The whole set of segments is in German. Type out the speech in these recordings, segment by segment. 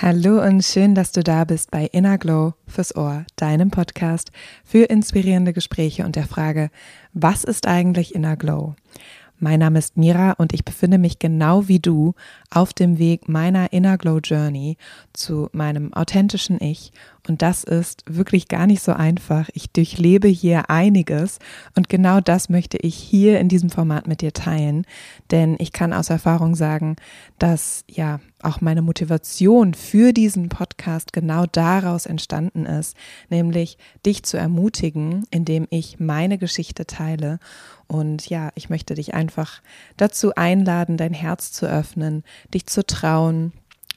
Hallo und schön, dass du da bist bei Inner Glow fürs Ohr, deinem Podcast für inspirierende Gespräche und der Frage, was ist eigentlich Inner Glow? Mein Name ist Mira und ich befinde mich genau wie du auf dem Weg meiner Inner Glow Journey zu meinem authentischen Ich. Und das ist wirklich gar nicht so einfach. Ich durchlebe hier einiges und genau das möchte ich hier in diesem Format mit dir teilen. Denn ich kann aus Erfahrung sagen, dass ja auch meine Motivation für diesen Podcast genau daraus entstanden ist, nämlich dich zu ermutigen, indem ich meine Geschichte teile. Und ja, ich möchte dich einfach dazu einladen, dein Herz zu öffnen, dich zu trauen,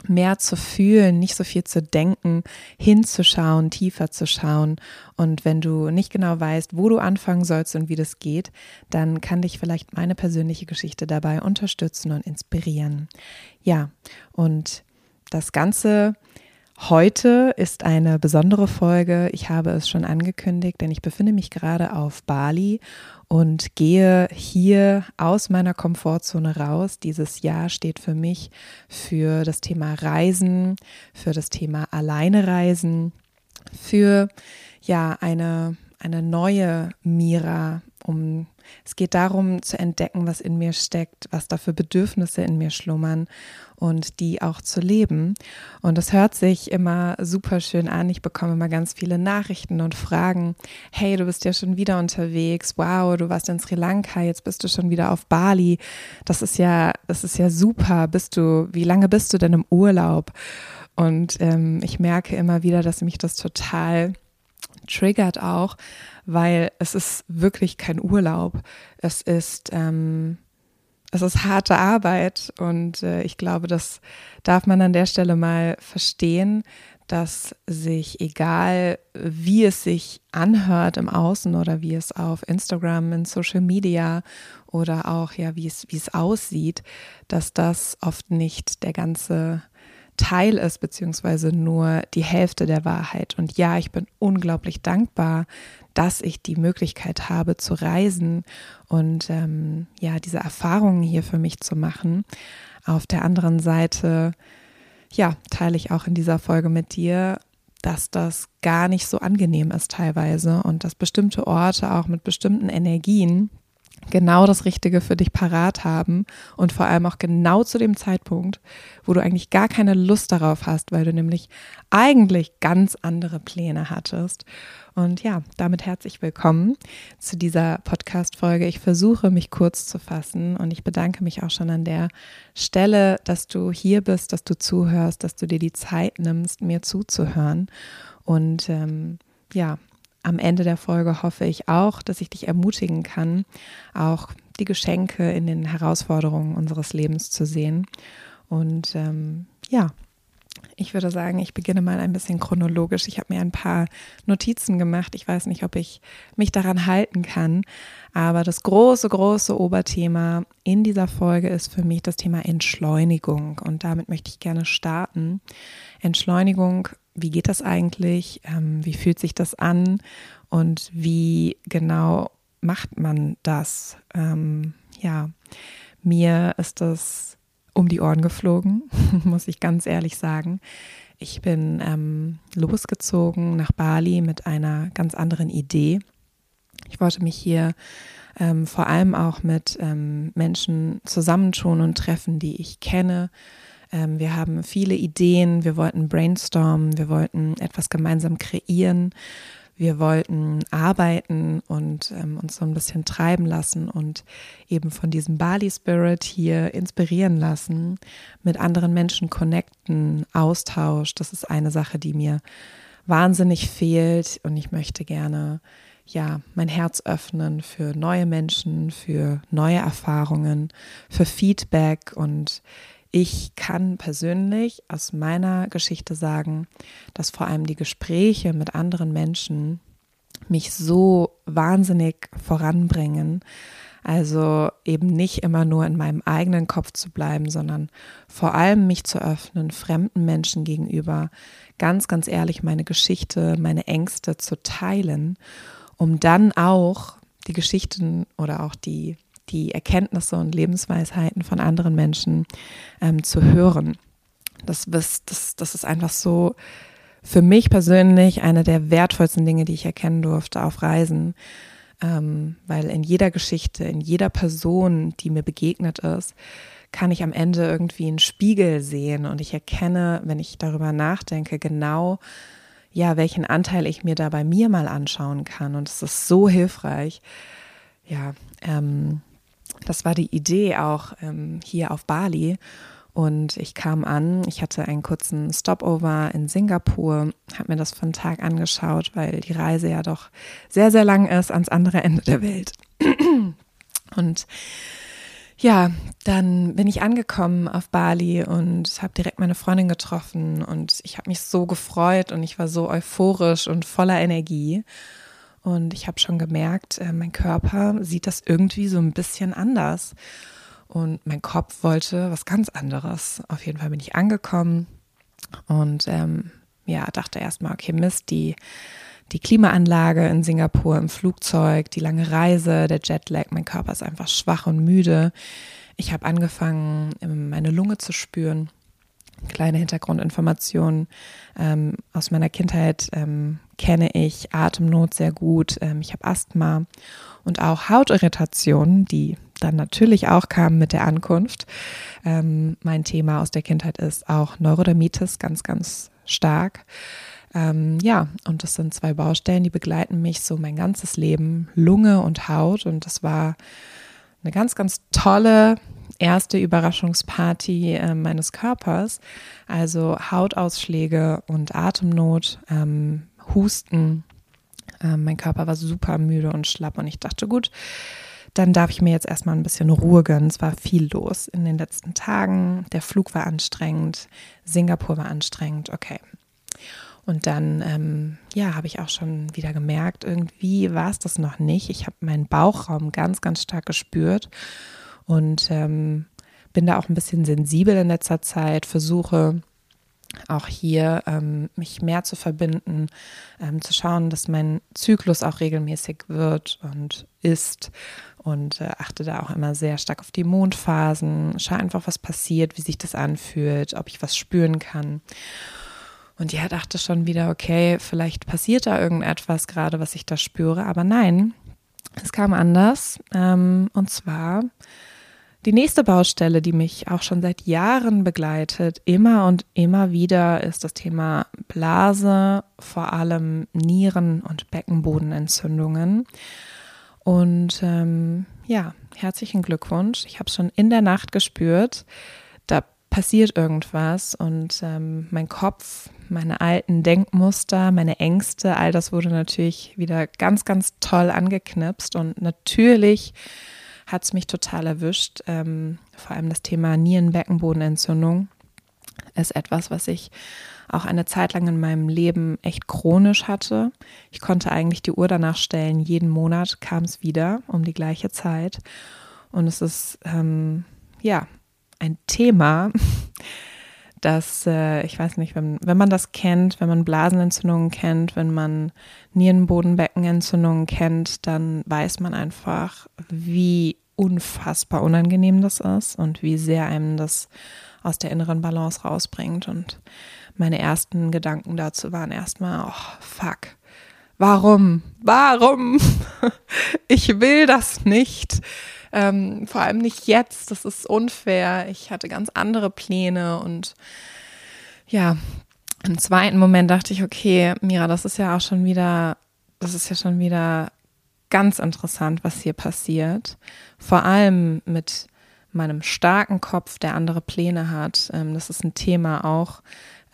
mehr zu fühlen, nicht so viel zu denken, hinzuschauen, tiefer zu schauen. Und wenn du nicht genau weißt, wo du anfangen sollst und wie das geht, dann kann dich vielleicht meine persönliche Geschichte dabei unterstützen und inspirieren. Ja, und das Ganze Heute ist eine besondere Folge. Ich habe es schon angekündigt, denn ich befinde mich gerade auf Bali und gehe hier aus meiner Komfortzone raus. Dieses Jahr steht für mich für das Thema Reisen, für das Thema Alleine reisen, für ja eine eine neue Mira, um es geht darum zu entdecken, was in mir steckt, was da für Bedürfnisse in mir schlummern und die auch zu leben. Und es hört sich immer super schön an. Ich bekomme immer ganz viele Nachrichten und Fragen. Hey, du bist ja schon wieder unterwegs. Wow, du warst in Sri Lanka, jetzt bist du schon wieder auf Bali. Das ist ja, das ist ja super. Bist du, wie lange bist du denn im Urlaub? Und ähm, ich merke immer wieder, dass mich das total triggert auch, weil es ist wirklich kein Urlaub. Es ist, ähm, es ist harte Arbeit und äh, ich glaube, das darf man an der Stelle mal verstehen, dass sich, egal wie es sich anhört im Außen oder wie es auf Instagram, in Social Media oder auch ja, wie es, wie es aussieht, dass das oft nicht der ganze Teil ist, beziehungsweise nur die Hälfte der Wahrheit. Und ja, ich bin unglaublich dankbar, dass ich die Möglichkeit habe zu reisen und ähm, ja, diese Erfahrungen hier für mich zu machen. Auf der anderen Seite, ja, teile ich auch in dieser Folge mit dir, dass das gar nicht so angenehm ist teilweise und dass bestimmte Orte auch mit bestimmten Energien genau das Richtige für dich parat haben und vor allem auch genau zu dem Zeitpunkt, wo du eigentlich gar keine Lust darauf hast, weil du nämlich eigentlich ganz andere Pläne hattest. Und ja, damit herzlich willkommen zu dieser Podcast-Folge. Ich versuche, mich kurz zu fassen und ich bedanke mich auch schon an der Stelle, dass du hier bist, dass du zuhörst, dass du dir die Zeit nimmst, mir zuzuhören. Und ähm, ja, am Ende der Folge hoffe ich auch, dass ich dich ermutigen kann, auch die Geschenke in den Herausforderungen unseres Lebens zu sehen. Und ähm, ja, ich würde sagen, ich beginne mal ein bisschen chronologisch. Ich habe mir ein paar Notizen gemacht. Ich weiß nicht, ob ich mich daran halten kann. Aber das große, große Oberthema in dieser Folge ist für mich das Thema Entschleunigung. Und damit möchte ich gerne starten. Entschleunigung wie geht das eigentlich? Ähm, wie fühlt sich das an? Und wie genau macht man das? Ähm, ja, mir ist das um die Ohren geflogen, muss ich ganz ehrlich sagen. Ich bin ähm, losgezogen nach Bali mit einer ganz anderen Idee. Ich wollte mich hier ähm, vor allem auch mit ähm, Menschen zusammentun und treffen, die ich kenne, ähm, wir haben viele Ideen, wir wollten brainstormen, wir wollten etwas gemeinsam kreieren, wir wollten arbeiten und ähm, uns so ein bisschen treiben lassen und eben von diesem Bali Spirit hier inspirieren lassen, mit anderen Menschen connecten, Austausch. Das ist eine Sache, die mir wahnsinnig fehlt und ich möchte gerne ja, mein Herz öffnen für neue Menschen, für neue Erfahrungen, für Feedback und ich kann persönlich aus meiner Geschichte sagen, dass vor allem die Gespräche mit anderen Menschen mich so wahnsinnig voranbringen. Also eben nicht immer nur in meinem eigenen Kopf zu bleiben, sondern vor allem mich zu öffnen, fremden Menschen gegenüber, ganz, ganz ehrlich meine Geschichte, meine Ängste zu teilen, um dann auch die Geschichten oder auch die die Erkenntnisse und Lebensweisheiten von anderen Menschen ähm, zu hören. Das, das, das ist einfach so für mich persönlich eine der wertvollsten Dinge, die ich erkennen durfte auf Reisen. Ähm, weil in jeder Geschichte, in jeder Person, die mir begegnet ist, kann ich am Ende irgendwie einen Spiegel sehen und ich erkenne, wenn ich darüber nachdenke, genau, ja, welchen Anteil ich mir da bei mir mal anschauen kann. Und es ist so hilfreich. Ja, ähm, das war die Idee auch ähm, hier auf Bali. Und ich kam an, ich hatte einen kurzen Stopover in Singapur, habe mir das von Tag angeschaut, weil die Reise ja doch sehr, sehr lang ist ans andere Ende der Welt. Und ja, dann bin ich angekommen auf Bali und habe direkt meine Freundin getroffen und ich habe mich so gefreut und ich war so euphorisch und voller Energie. Und ich habe schon gemerkt, äh, mein Körper sieht das irgendwie so ein bisschen anders. Und mein Kopf wollte was ganz anderes. Auf jeden Fall bin ich angekommen und ähm, ja, dachte erstmal, okay, Mist, die die Klimaanlage in Singapur im Flugzeug, die lange Reise, der Jetlag, mein Körper ist einfach schwach und müde. Ich habe angefangen, meine Lunge zu spüren. Kleine Hintergrundinformationen ähm, aus meiner Kindheit ähm, kenne ich Atemnot sehr gut. Ähm, ich habe Asthma und auch Hautirritationen, die dann natürlich auch kamen mit der Ankunft. Ähm, mein Thema aus der Kindheit ist auch Neurodermitis, ganz, ganz stark. Ähm, ja, und das sind zwei Baustellen, die begleiten mich so mein ganzes Leben, Lunge und Haut. Und das war eine ganz, ganz tolle erste Überraschungsparty äh, meines Körpers. Also Hautausschläge und Atemnot, ähm, Husten. Ähm, mein Körper war super müde und schlapp und ich dachte, gut, dann darf ich mir jetzt erstmal ein bisschen Ruhe gönnen. Es war viel los in den letzten Tagen. Der Flug war anstrengend, Singapur war anstrengend. Okay, und dann, ähm, ja, habe ich auch schon wieder gemerkt, irgendwie war es das noch nicht. Ich habe meinen Bauchraum ganz, ganz stark gespürt und ähm, bin da auch ein bisschen sensibel in letzter Zeit, versuche auch hier ähm, mich mehr zu verbinden, ähm, zu schauen, dass mein Zyklus auch regelmäßig wird und ist und äh, achte da auch immer sehr stark auf die Mondphasen, schaue einfach, was passiert, wie sich das anfühlt, ob ich was spüren kann. Und ja, dachte schon wieder, okay, vielleicht passiert da irgendetwas gerade, was ich da spüre. Aber nein, es kam anders. Ähm, und zwar die nächste Baustelle, die mich auch schon seit Jahren begleitet, immer und immer wieder, ist das Thema Blase, vor allem Nieren- und Beckenbodenentzündungen. Und ähm, ja, herzlichen Glückwunsch. Ich habe schon in der Nacht gespürt. Da passiert irgendwas und ähm, mein Kopf, meine alten Denkmuster, meine Ängste, all das wurde natürlich wieder ganz, ganz toll angeknipst und natürlich hat es mich total erwischt. Ähm, vor allem das Thema Nierenbeckenbodenentzündung ist etwas, was ich auch eine Zeit lang in meinem Leben echt chronisch hatte. Ich konnte eigentlich die Uhr danach stellen, jeden Monat kam es wieder um die gleiche Zeit. Und es ist ähm, ja ein Thema, das, äh, ich weiß nicht, wenn, wenn man das kennt, wenn man Blasenentzündungen kennt, wenn man Nierenbodenbeckenentzündungen kennt, dann weiß man einfach, wie unfassbar unangenehm das ist und wie sehr einem das aus der inneren Balance rausbringt. Und meine ersten Gedanken dazu waren erstmal, oh, fuck. Warum? Warum? ich will das nicht. Ähm, vor allem nicht jetzt, das ist unfair. Ich hatte ganz andere Pläne und ja, im zweiten Moment dachte ich, okay, Mira, das ist ja auch schon wieder, das ist ja schon wieder ganz interessant, was hier passiert. Vor allem mit meinem starken Kopf, der andere Pläne hat. Ähm, das ist ein Thema auch,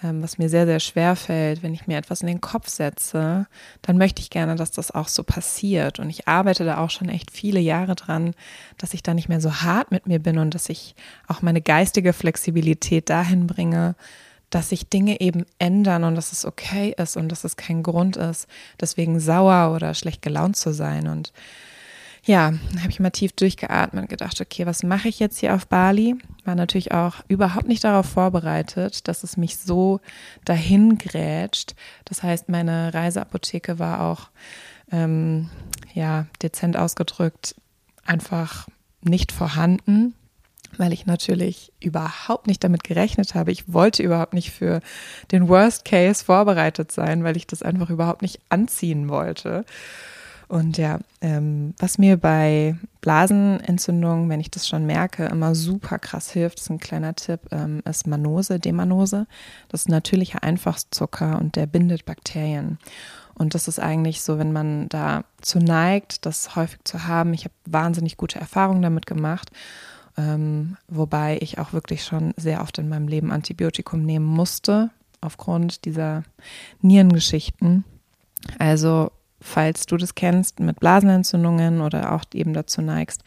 ähm, was mir sehr, sehr schwer fällt, wenn ich mir etwas in den Kopf setze, dann möchte ich gerne, dass das auch so passiert. Und ich arbeite da auch schon echt viele Jahre dran, dass ich da nicht mehr so hart mit mir bin und dass ich auch meine geistige Flexibilität dahin bringe, dass sich Dinge eben ändern und dass es okay ist und dass es kein Grund ist, deswegen sauer oder schlecht gelaunt zu sein. Und ja, habe ich mal tief durchgeatmet und gedacht, okay, was mache ich jetzt hier auf Bali? War natürlich auch überhaupt nicht darauf vorbereitet, dass es mich so dahin grätscht. Das heißt, meine Reiseapotheke war auch, ähm, ja, dezent ausgedrückt, einfach nicht vorhanden. Weil ich natürlich überhaupt nicht damit gerechnet habe. Ich wollte überhaupt nicht für den Worst Case vorbereitet sein, weil ich das einfach überhaupt nicht anziehen wollte. Und ja, ähm, was mir bei Blasenentzündungen, wenn ich das schon merke, immer super krass hilft, ist ein kleiner Tipp, ähm, ist Manose, Demanose. Das ist natürlicher Einfachzucker und der bindet Bakterien. Und das ist eigentlich so, wenn man da zu neigt, das häufig zu haben. Ich habe wahnsinnig gute Erfahrungen damit gemacht. Ähm, wobei ich auch wirklich schon sehr oft in meinem Leben Antibiotikum nehmen musste, aufgrund dieser Nierengeschichten. Also falls du das kennst, mit Blasenentzündungen oder auch eben dazu neigst,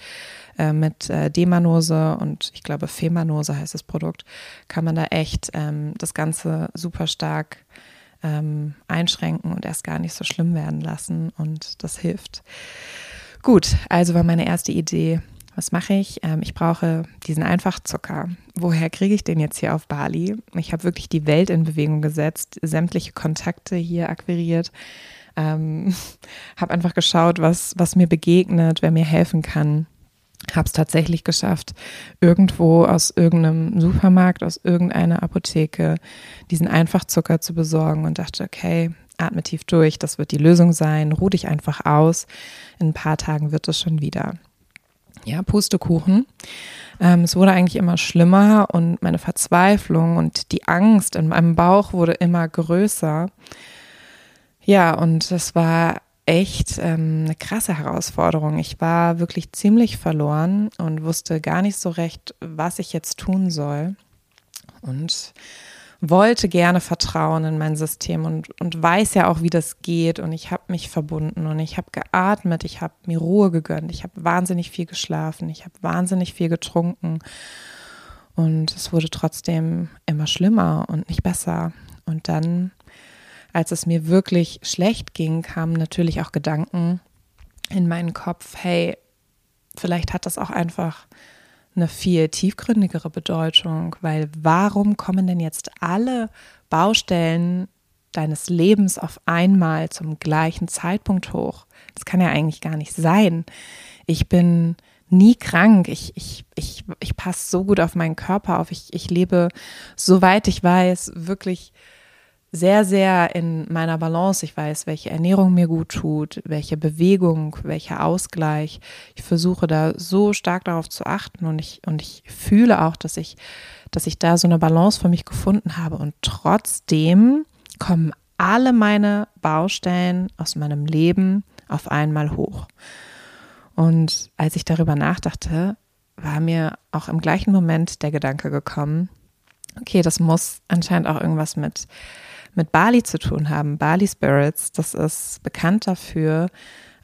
äh, mit äh, Demanose und ich glaube Femanose heißt das Produkt, kann man da echt ähm, das Ganze super stark ähm, einschränken und erst gar nicht so schlimm werden lassen und das hilft. Gut, also war meine erste Idee, was mache ich? Ähm, ich brauche diesen Einfachzucker. Woher kriege ich den jetzt hier auf Bali? Ich habe wirklich die Welt in Bewegung gesetzt, sämtliche Kontakte hier akquiriert, ähm, habe einfach geschaut, was, was mir begegnet, wer mir helfen kann. Habe es tatsächlich geschafft, irgendwo aus irgendeinem Supermarkt, aus irgendeiner Apotheke diesen Einfachzucker zu besorgen und dachte, okay, atme tief durch, das wird die Lösung sein, ruh dich einfach aus. In ein paar Tagen wird es schon wieder. Ja, Pustekuchen. Ähm, es wurde eigentlich immer schlimmer und meine Verzweiflung und die Angst in meinem Bauch wurde immer größer. Ja, und das war echt ähm, eine krasse Herausforderung. Ich war wirklich ziemlich verloren und wusste gar nicht so recht, was ich jetzt tun soll. Und wollte gerne vertrauen in mein System und, und weiß ja auch, wie das geht. Und ich habe mich verbunden und ich habe geatmet, ich habe mir Ruhe gegönnt, ich habe wahnsinnig viel geschlafen, ich habe wahnsinnig viel getrunken. Und es wurde trotzdem immer schlimmer und nicht besser. Und dann als es mir wirklich schlecht ging, kamen natürlich auch Gedanken in meinen Kopf, hey, vielleicht hat das auch einfach eine viel tiefgründigere Bedeutung, weil warum kommen denn jetzt alle Baustellen deines Lebens auf einmal zum gleichen Zeitpunkt hoch? Das kann ja eigentlich gar nicht sein. Ich bin nie krank. Ich, ich, ich, ich passe so gut auf meinen Körper auf. Ich, ich lebe, soweit ich weiß, wirklich sehr, sehr in meiner Balance. Ich weiß, welche Ernährung mir gut tut, welche Bewegung, welcher Ausgleich. Ich versuche da so stark darauf zu achten und ich, und ich fühle auch, dass ich, dass ich da so eine Balance für mich gefunden habe. Und trotzdem kommen alle meine Baustellen aus meinem Leben auf einmal hoch. Und als ich darüber nachdachte, war mir auch im gleichen Moment der Gedanke gekommen, okay, das muss anscheinend auch irgendwas mit mit Bali zu tun haben. Bali Spirits, das ist bekannt dafür,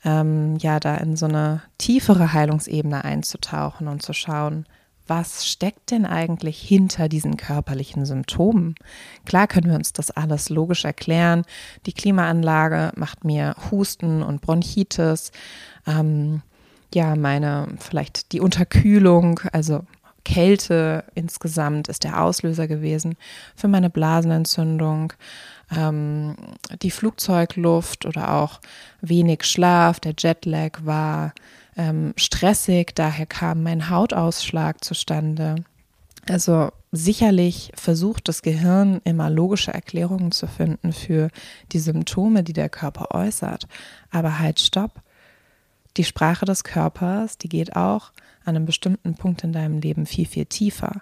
ähm, ja, da in so eine tiefere Heilungsebene einzutauchen und zu schauen, was steckt denn eigentlich hinter diesen körperlichen Symptomen? Klar können wir uns das alles logisch erklären. Die Klimaanlage macht mir Husten und Bronchitis. Ähm, ja, meine, vielleicht die Unterkühlung, also Kälte insgesamt ist der Auslöser gewesen für meine Blasenentzündung. Ähm, die Flugzeugluft oder auch wenig Schlaf, der Jetlag war ähm, stressig, daher kam mein Hautausschlag zustande. Also sicherlich versucht das Gehirn immer logische Erklärungen zu finden für die Symptome, die der Körper äußert. Aber halt, stopp. Die Sprache des Körpers, die geht auch an einem bestimmten Punkt in deinem Leben viel, viel tiefer.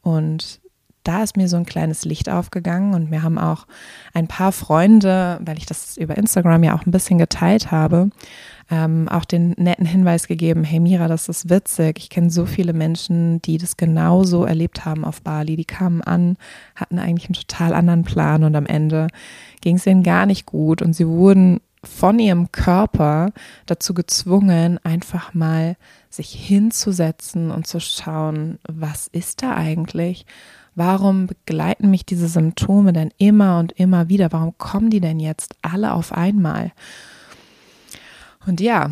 Und da ist mir so ein kleines Licht aufgegangen und mir haben auch ein paar Freunde, weil ich das über Instagram ja auch ein bisschen geteilt habe, ähm, auch den netten Hinweis gegeben, hey Mira, das ist witzig. Ich kenne so viele Menschen, die das genauso erlebt haben auf Bali. Die kamen an, hatten eigentlich einen total anderen Plan und am Ende ging es ihnen gar nicht gut und sie wurden von ihrem Körper dazu gezwungen, einfach mal sich hinzusetzen und zu schauen, was ist da eigentlich? Warum begleiten mich diese Symptome denn immer und immer wieder? Warum kommen die denn jetzt alle auf einmal? Und ja,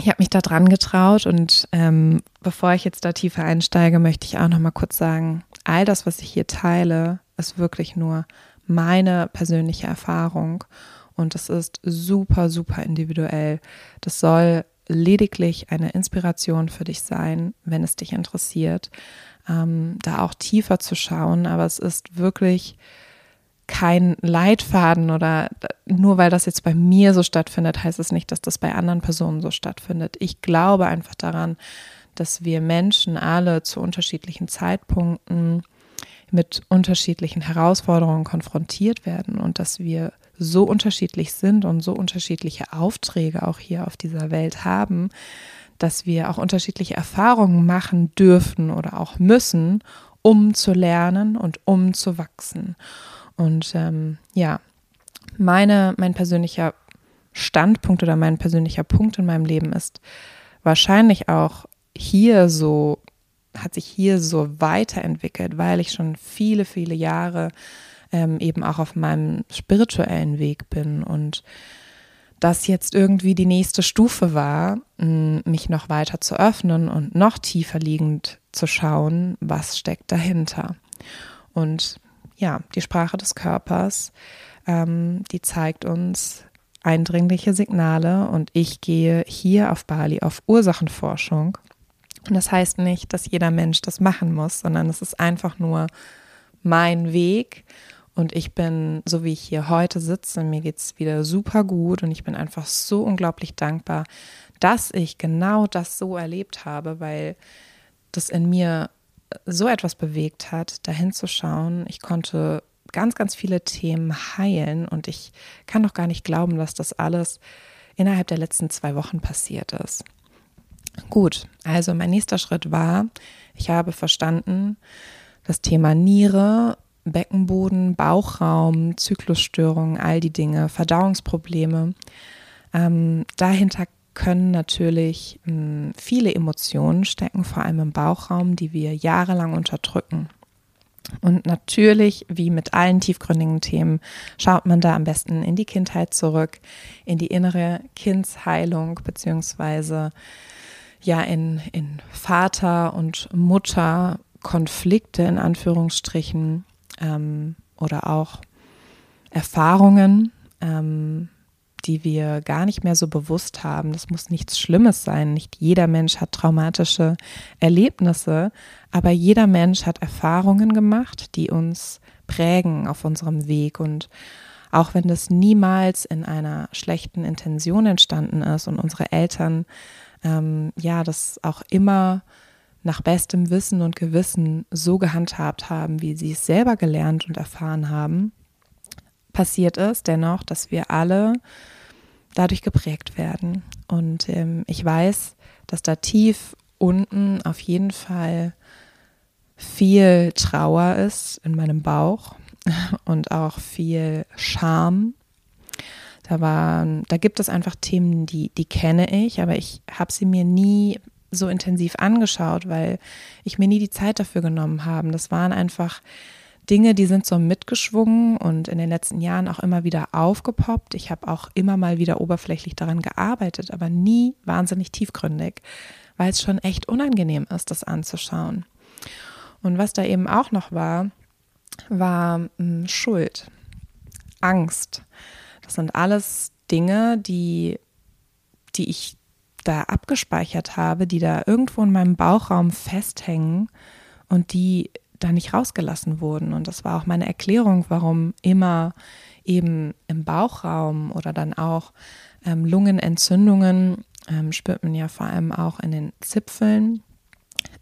ich habe mich da dran getraut und ähm, bevor ich jetzt da tiefer einsteige, möchte ich auch noch mal kurz sagen, all das, was ich hier teile, ist wirklich nur meine persönliche Erfahrung und das ist super, super individuell. Das soll lediglich eine Inspiration für dich sein, wenn es dich interessiert, ähm, da auch tiefer zu schauen. Aber es ist wirklich kein Leitfaden oder nur weil das jetzt bei mir so stattfindet, heißt es nicht, dass das bei anderen Personen so stattfindet. Ich glaube einfach daran, dass wir Menschen alle zu unterschiedlichen Zeitpunkten mit unterschiedlichen Herausforderungen konfrontiert werden und dass wir so unterschiedlich sind und so unterschiedliche Aufträge auch hier auf dieser Welt haben, dass wir auch unterschiedliche Erfahrungen machen dürfen oder auch müssen, um zu lernen und um zu wachsen. Und ähm, ja, meine, mein persönlicher Standpunkt oder mein persönlicher Punkt in meinem Leben ist wahrscheinlich auch hier so, hat sich hier so weiterentwickelt, weil ich schon viele, viele Jahre ähm, eben auch auf meinem spirituellen Weg bin und das jetzt irgendwie die nächste Stufe war, mich noch weiter zu öffnen und noch tiefer liegend zu schauen, was steckt dahinter. Und ja, die Sprache des Körpers, ähm, die zeigt uns eindringliche Signale und ich gehe hier auf Bali auf Ursachenforschung. Und das heißt nicht, dass jeder Mensch das machen muss, sondern es ist einfach nur mein Weg und ich bin, so wie ich hier heute sitze, mir geht es wieder super gut und ich bin einfach so unglaublich dankbar, dass ich genau das so erlebt habe, weil das in mir so etwas bewegt hat, dahin zu schauen. Ich konnte ganz, ganz viele Themen heilen und ich kann doch gar nicht glauben, dass das alles innerhalb der letzten zwei Wochen passiert ist. Gut, also mein nächster Schritt war, ich habe verstanden, das Thema Niere Beckenboden, Bauchraum, Zyklusstörungen, all die Dinge, Verdauungsprobleme. Ähm, dahinter können natürlich mh, hm, viele Emotionen stecken, vor allem im Bauchraum, die wir jahrelang unterdrücken. Und natürlich, wie mit allen tiefgründigen Themen, schaut man da am besten in die Kindheit zurück, in die innere Kindsheilung, beziehungsweise ja in, in Vater und Mutter Konflikte in Anführungsstrichen, ähm, oder auch Erfahrungen, ähm, die wir gar nicht mehr so bewusst haben. Das muss nichts Schlimmes sein. Nicht jeder Mensch hat traumatische Erlebnisse, aber jeder Mensch hat Erfahrungen gemacht, die uns prägen auf unserem Weg. Und auch wenn das niemals in einer schlechten Intention entstanden ist und unsere Eltern ähm, ja das auch immer nach bestem Wissen und Gewissen so gehandhabt haben, wie sie es selber gelernt und erfahren haben, passiert es dennoch, dass wir alle dadurch geprägt werden. Und ähm, ich weiß, dass da tief unten auf jeden Fall viel Trauer ist in meinem Bauch und auch viel Scham. Da, war, da gibt es einfach Themen, die, die kenne ich, aber ich habe sie mir nie so intensiv angeschaut, weil ich mir nie die Zeit dafür genommen habe. Das waren einfach Dinge, die sind so mitgeschwungen und in den letzten Jahren auch immer wieder aufgepoppt. Ich habe auch immer mal wieder oberflächlich daran gearbeitet, aber nie wahnsinnig tiefgründig, weil es schon echt unangenehm ist, das anzuschauen. Und was da eben auch noch war, war hm, Schuld, Angst. Das sind alles Dinge, die, die ich da abgespeichert habe, die da irgendwo in meinem Bauchraum festhängen und die da nicht rausgelassen wurden. Und das war auch meine Erklärung, warum immer eben im Bauchraum oder dann auch ähm, Lungenentzündungen ähm, spürt man ja vor allem auch in den Zipfeln,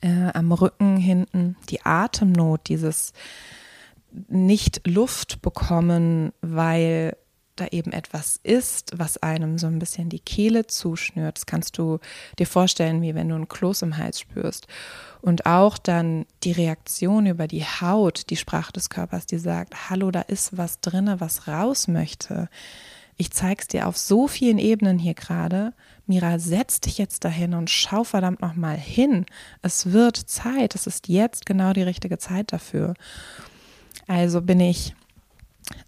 äh, am Rücken hinten, die Atemnot, dieses nicht Luft bekommen, weil da eben etwas ist, was einem so ein bisschen die Kehle zuschnürt. Das kannst du dir vorstellen, wie wenn du ein Kloß im Hals spürst. Und auch dann die Reaktion über die Haut, die Sprache des Körpers, die sagt, hallo, da ist was drinne, was raus möchte. Ich zeig's dir auf so vielen Ebenen hier gerade. Mira, setz dich jetzt dahin und schau verdammt nochmal hin. Es wird Zeit. Es ist jetzt genau die richtige Zeit dafür. Also bin ich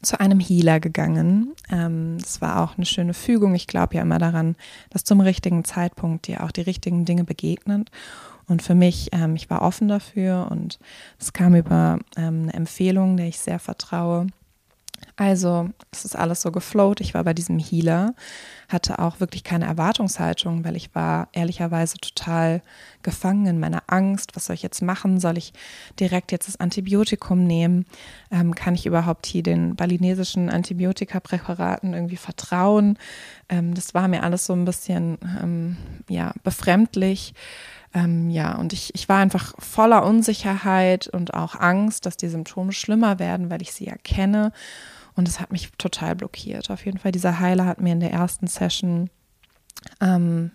zu einem Healer gegangen. Ähm, das war auch eine schöne Fügung. Ich glaube ja immer daran, dass zum richtigen Zeitpunkt dir auch die richtigen Dinge begegnen. Und für mich, ähm, ich war offen dafür und es kam über ähm, eine Empfehlung, der ich sehr vertraue. Also es ist alles so geflowt. Ich war bei diesem Healer, hatte auch wirklich keine Erwartungshaltung, weil ich war ehrlicherweise total gefangen in meiner Angst. Was soll ich jetzt machen? Soll ich direkt jetzt das Antibiotikum nehmen? Ähm, kann ich überhaupt hier den balinesischen Antibiotikapräparaten irgendwie vertrauen? Ähm, das war mir alles so ein bisschen ähm, ja, befremdlich. Ähm, ja, und ich, ich war einfach voller Unsicherheit und auch Angst, dass die Symptome schlimmer werden, weil ich sie erkenne. Und es hat mich total blockiert. Auf jeden Fall, dieser Heiler hat mir in der ersten Session ähm,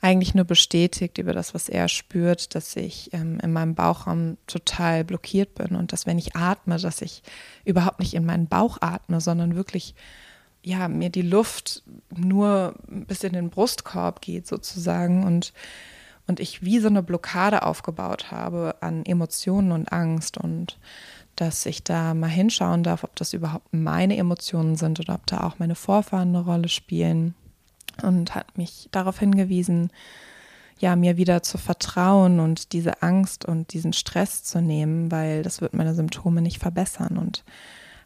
eigentlich nur bestätigt über das, was er spürt, dass ich ähm, in meinem Bauchraum total blockiert bin und dass wenn ich atme, dass ich überhaupt nicht in meinen Bauch atme, sondern wirklich ja, mir die Luft nur bis in den Brustkorb geht sozusagen und und ich wie so eine Blockade aufgebaut habe an Emotionen und Angst und dass ich da mal hinschauen darf, ob das überhaupt meine Emotionen sind oder ob da auch meine Vorfahren eine Rolle spielen. Und hat mich darauf hingewiesen, ja, mir wieder zu vertrauen und diese Angst und diesen Stress zu nehmen, weil das wird meine Symptome nicht verbessern. Und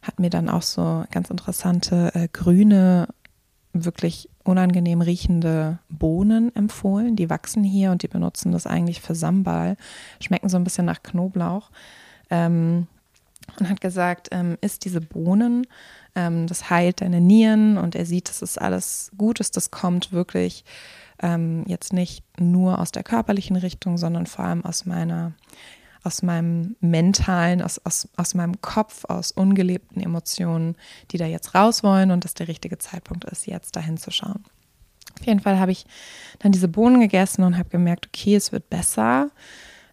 hat mir dann auch so ganz interessante äh, grüne wirklich unangenehm riechende Bohnen empfohlen. Die wachsen hier und die benutzen das eigentlich für Sambal. Schmecken so ein bisschen nach Knoblauch. Ähm, und hat gesagt, ähm, isst diese Bohnen, ähm, das heilt deine Nieren und er sieht, dass es alles gut ist. Das kommt wirklich ähm, jetzt nicht nur aus der körperlichen Richtung, sondern vor allem aus meiner aus meinem mentalen, aus, aus, aus meinem Kopf, aus ungelebten Emotionen, die da jetzt raus wollen und dass der richtige Zeitpunkt ist, jetzt dahin zu schauen. Auf jeden Fall habe ich dann diese Bohnen gegessen und habe gemerkt, okay, es wird besser,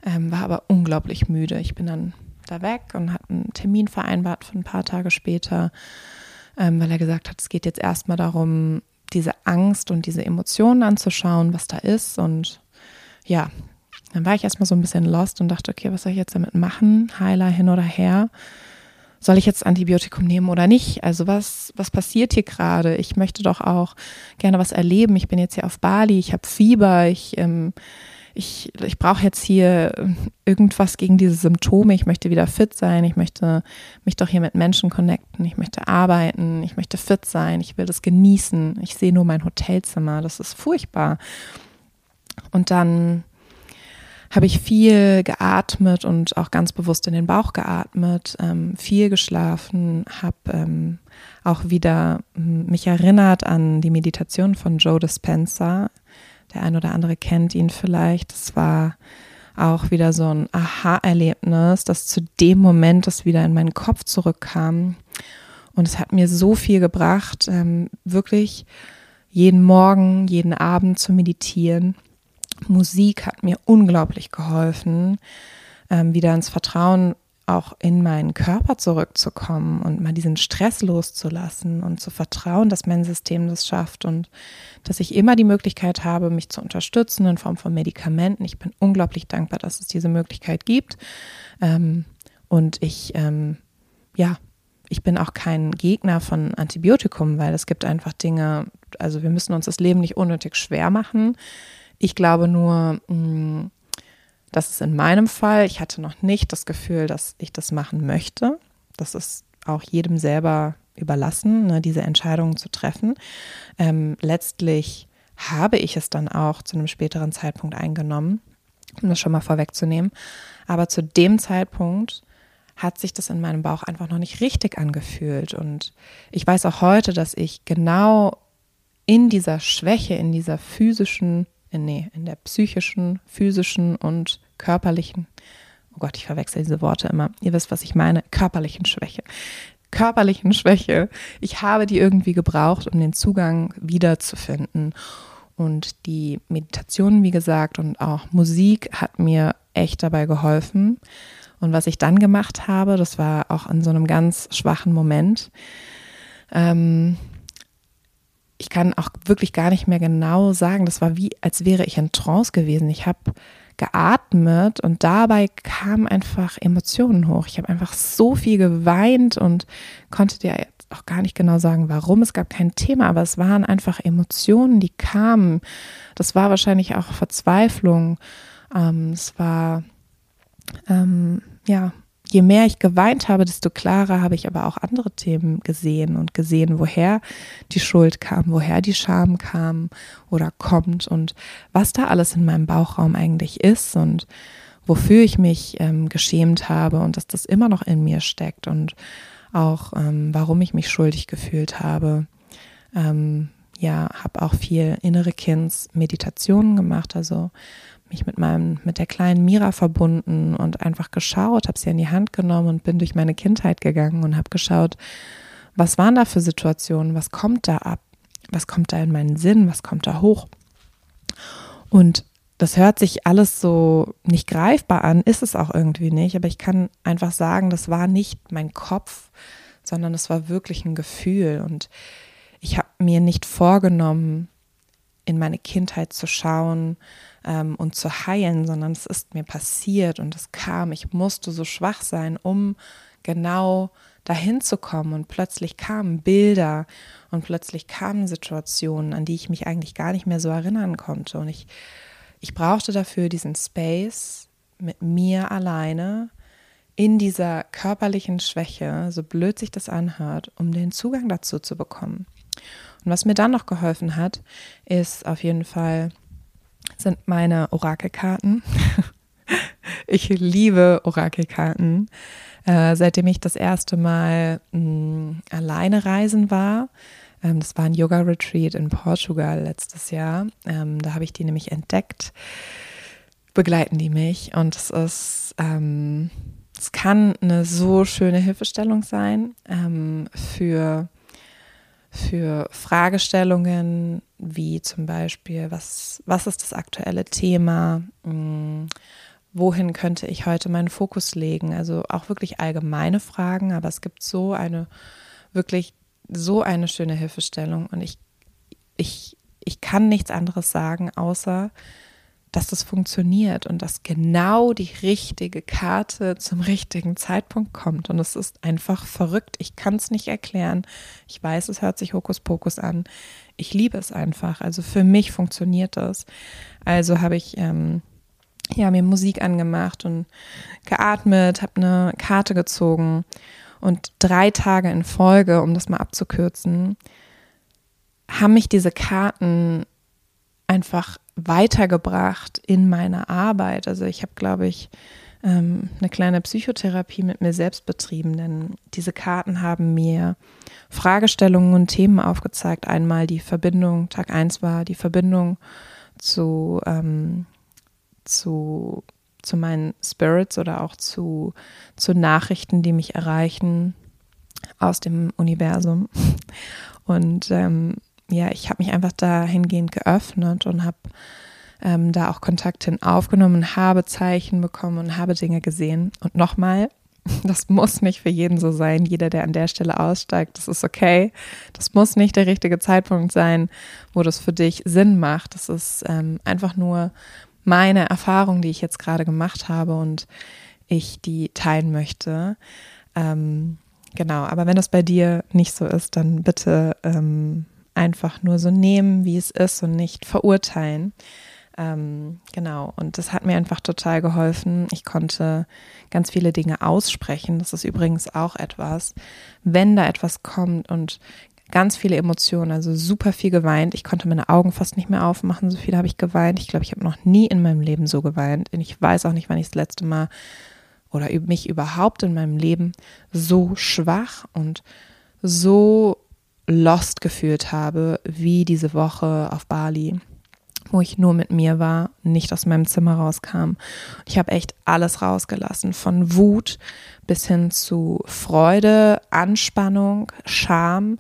ähm, war aber unglaublich müde. Ich bin dann da weg und habe einen Termin vereinbart für ein paar Tage später, ähm, weil er gesagt hat, es geht jetzt erstmal darum, diese Angst und diese Emotionen anzuschauen, was da ist und ja, dann war ich erstmal so ein bisschen lost und dachte, okay, was soll ich jetzt damit machen? Heiler hin oder her? Soll ich jetzt Antibiotikum nehmen oder nicht? Also was, was passiert hier gerade? Ich möchte doch auch gerne was erleben. Ich bin jetzt hier auf Bali, ich habe Fieber, ich, ähm, ich, ich brauche jetzt hier irgendwas gegen diese Symptome. Ich möchte wieder fit sein. Ich möchte mich doch hier mit Menschen connecten. Ich möchte arbeiten. Ich möchte fit sein. Ich will das genießen. Ich sehe nur mein Hotelzimmer. Das ist furchtbar. Und dann habe ich viel geatmet und auch ganz bewusst in den Bauch geatmet, ähm, viel geschlafen, habe ähm, auch wieder hm, mich erinnert an die Meditation von Joe Dispenza. Der ein oder andere kennt ihn vielleicht. Das war auch wieder so ein Aha-Erlebnis, das zu dem Moment, das wieder in meinen Kopf zurückkam. Und es hat mir so viel gebracht, ähm, wirklich jeden Morgen, jeden Abend zu meditieren Musik hat mir unglaublich geholfen, ähm, wieder ins Vertrauen auch in meinen Körper zurückzukommen und mal diesen Stress loszulassen und zu vertrauen, dass mein System das schafft und dass ich immer die Möglichkeit habe, mich zu unterstützen in Form von Medikamenten. Ich bin unglaublich dankbar, dass es diese Möglichkeit gibt. Ähm, und ich, ähm, ja, ich bin auch kein Gegner von Antibiotikum, weil es gibt einfach Dinge, also wir müssen uns das Leben nicht unnötig schwer machen. Ich glaube nur, mm, dass es in meinem Fall, ich hatte noch nicht das Gefühl, dass ich das machen möchte. Das ist auch jedem selber überlassen, ne, diese Entscheidungen zu treffen. Ähm, letztlich habe ich es dann auch zu einem späteren Zeitpunkt eingenommen, um das schon mal vorwegzunehmen. Aber zu dem Zeitpunkt hat sich das in meinem Bauch einfach noch nicht richtig angefühlt. Und ich weiß auch heute, dass ich genau in dieser Schwäche, in dieser physischen nee, in der psychischen, physischen und körperlichen, oh Gott, ich verwechsel diese Worte immer, ihr wisst, was ich meine, körperlichen Schwäche. Körperlichen Schwäche. Ich habe die irgendwie gebraucht, um den Zugang wiederzufinden. Und die Meditation, wie gesagt, und auch Musik hat mir echt dabei geholfen. Und was ich dann gemacht habe, das war auch in so einem ganz schwachen Moment, ähm, ich kann auch wirklich gar nicht mehr genau sagen, das war wie, als wäre ich in Trance gewesen. Ich habe geatmet und dabei kamen einfach Emotionen hoch. Ich habe einfach so viel geweint und konnte dir jetzt auch gar nicht genau sagen, warum. Es gab kein Thema, aber es waren einfach Emotionen, die kamen. Das war wahrscheinlich auch Verzweiflung. Ähm, es war ähm, ja je mehr ich geweint habe, desto klarer habe ich aber auch andere Themen gesehen und gesehen, woher die Schuld kam, woher die Scham kam oder kommt und was da alles in meinem Bauchraum eigentlich ist und wofür ich mich ähm, geschämt habe und dass das immer noch in mir steckt und auch ähm, warum ich mich schuldig gefühlt habe. Ähm, ja, habe auch viel innere Kinds-Meditationen gemacht, also mich mit meinem, mit der kleinen Mira verbunden und einfach geschaut, habe sie in die Hand genommen und bin durch meine Kindheit gegangen und habe geschaut, was waren da für Situationen, was kommt da ab, was kommt da in meinen Sinn, was kommt da hoch. Und das hört sich alles so nicht greifbar an, ist es auch irgendwie nicht, aber ich kann einfach sagen, das war nicht mein Kopf, sondern es war wirklich ein Gefühl und ich habe mir nicht vorgenommen, in meine Kindheit zu schauen, ähm, und zu heilen, sondern es ist mir passiert und es kam. Ich musste so schwach sein, um genau dahin zu kommen. Und plötzlich kamen Bilder und plötzlich kamen Situationen, an die ich mich eigentlich gar nicht mehr so erinnern konnte. Und ich, ich brauchte dafür diesen Space mit mir alleine in dieser körperlichen Schwäche, so blöd sich das anhört, um den Zugang dazu zu bekommen. Und was mir dann noch geholfen hat, ist auf jeden Fall sind meine Orakelkarten. ich liebe Orakelkarten. Äh, seitdem ich das erste Mal mh, mm, alleine reisen war, ähm, das war ein Yoga-Retreat in Portugal letztes Jahr, ähm, da habe ich die nämlich entdeckt, begleiten die mich und es ist, ähm, es kann eine so schöne Hilfestellung sein ähm, für für Fragestellungen wie zum Beispiel, was, was ist das aktuelle Thema? Hm, wohin könnte ich heute meinen Fokus legen? Also auch wirklich allgemeine Fragen, aber es gibt so eine, wirklich so eine schöne Hilfestellung und ich, ich, ich kann nichts anderes sagen, außer dass das funktioniert und dass genau die richtige Karte zum richtigen Zeitpunkt kommt. Und es ist einfach verrückt. Ich kann es nicht erklären. Ich weiß, es hört sich Hokuspokus an. Ich liebe es einfach. Also für mich funktioniert das. Also habe ich ähm, ja, mir Musik angemacht und geatmet, habe eine Karte gezogen und drei Tage in Folge, um das mal abzukürzen, haben mich diese Karten einfach weitergebracht in meiner Arbeit. Also ich habe, glaube ich, ähm, eine kleine Psychotherapie mit mir selbst betrieben, denn diese Karten haben mir Fragestellungen und Themen aufgezeigt. Einmal die Verbindung, Tag 1 war die Verbindung zu, ähm, zu, zu meinen Spirits oder auch zu, zu Nachrichten, die mich erreichen aus dem Universum. Und ähm, ja, ich habe mich einfach dahingehend geöffnet und habe ähm, da auch Kontakt hin aufgenommen, habe Zeichen bekommen und habe Dinge gesehen. Und nochmal, das muss nicht für jeden so sein. Jeder, der an der Stelle aussteigt, das ist okay. Das muss nicht der richtige Zeitpunkt sein, wo das für dich Sinn macht. Das ist ähm, einfach nur meine Erfahrung, die ich jetzt gerade gemacht habe und ich die teilen möchte. Ähm, genau, aber wenn das bei dir nicht so ist, dann bitte ähm, einfach nur so nehmen, wie es ist und nicht verurteilen. Ähm, genau, und das hat mir einfach total geholfen. Ich konnte ganz viele Dinge aussprechen. Das ist übrigens auch etwas, wenn da etwas kommt und ganz viele Emotionen, also super viel geweint. Ich konnte meine Augen fast nicht mehr aufmachen, so viel habe ich geweint. Ich glaube, ich habe noch nie in meinem Leben so geweint. Und ich weiß auch nicht, wann ich das letzte Mal oder mich überhaupt in meinem Leben so schwach und so lost gefühlt habe, wie diese Woche auf Bali, wo ich nur mit mir war, nicht aus meinem Zimmer rauskam. Ich habe echt alles rausgelassen, von Wut bis hin zu Freude, Anspannung, Scham,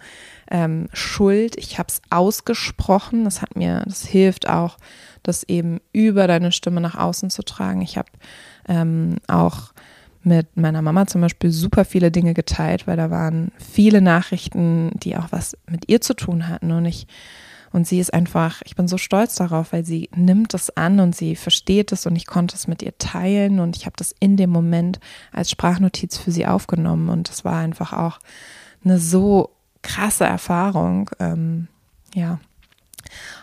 ähm, Schuld. Ich habe es ausgesprochen. Das hat mir, das hilft auch, das eben über deine Stimme nach außen zu tragen. Ich habe ähm, auch mit meiner Mama zum Beispiel super viele Dinge geteilt, weil da waren viele Nachrichten, die auch was mit ihr zu tun hatten. Und ich, und sie ist einfach, ich bin so stolz darauf, weil sie nimmt es an und sie versteht es und ich konnte es mit ihr teilen und ich habe das in dem Moment als Sprachnotiz für sie aufgenommen und das war einfach auch eine so krasse Erfahrung. Ähm, ja,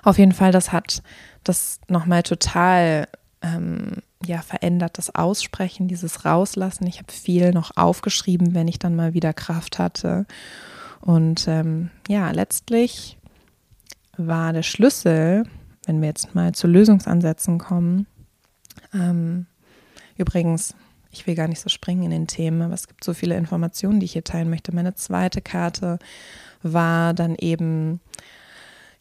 auf jeden Fall, das hat das nochmal total ähm, ja verändert das Aussprechen, dieses Rauslassen. Ich habe viel noch aufgeschrieben, wenn ich dann mal wieder Kraft hatte. Und ähm, ja, letztlich war der Schlüssel, wenn wir jetzt mal zu Lösungsansätzen kommen. Ähm, übrigens, ich will gar nicht so springen in den Themen, aber es gibt so viele Informationen, die ich hier teilen möchte. Meine zweite Karte war dann eben